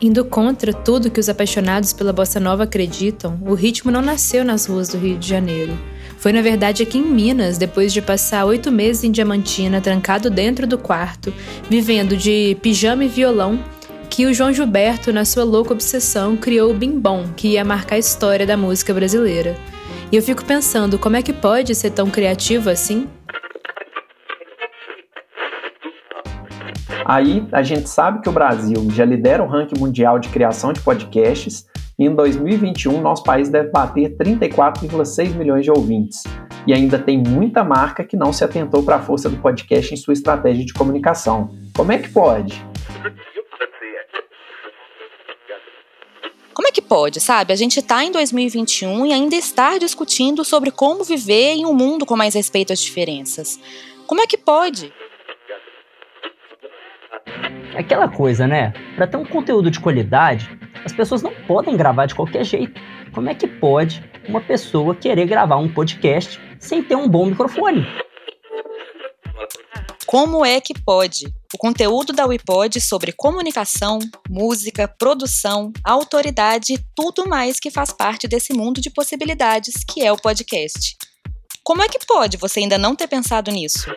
Indo contra tudo que os apaixonados pela bossa nova acreditam, o ritmo não nasceu nas ruas do Rio de Janeiro. Foi na verdade aqui em Minas, depois de passar oito meses em Diamantina, trancado dentro do quarto, vivendo de pijama e violão, que o João Gilberto, na sua louca obsessão, criou o Bim Bom, que ia marcar a história da música brasileira. E eu fico pensando, como é que pode ser tão criativo assim? Aí a gente sabe que o Brasil já lidera o ranking mundial de criação de podcasts e em 2021 nosso país deve bater 34,6 milhões de ouvintes. E ainda tem muita marca que não se atentou para a força do podcast em sua estratégia de comunicação. Como é que pode? Como é que pode, sabe? A gente está em 2021 e ainda estar discutindo sobre como viver em um mundo com mais respeito às diferenças. Como é que pode? Aquela coisa, né? Para ter um conteúdo de qualidade, as pessoas não podem gravar de qualquer jeito. Como é que pode uma pessoa querer gravar um podcast sem ter um bom microfone? Como é que pode? O conteúdo da Wipod sobre comunicação, música, produção, autoridade e tudo mais que faz parte desse mundo de possibilidades que é o podcast. Como é que pode você ainda não ter pensado nisso?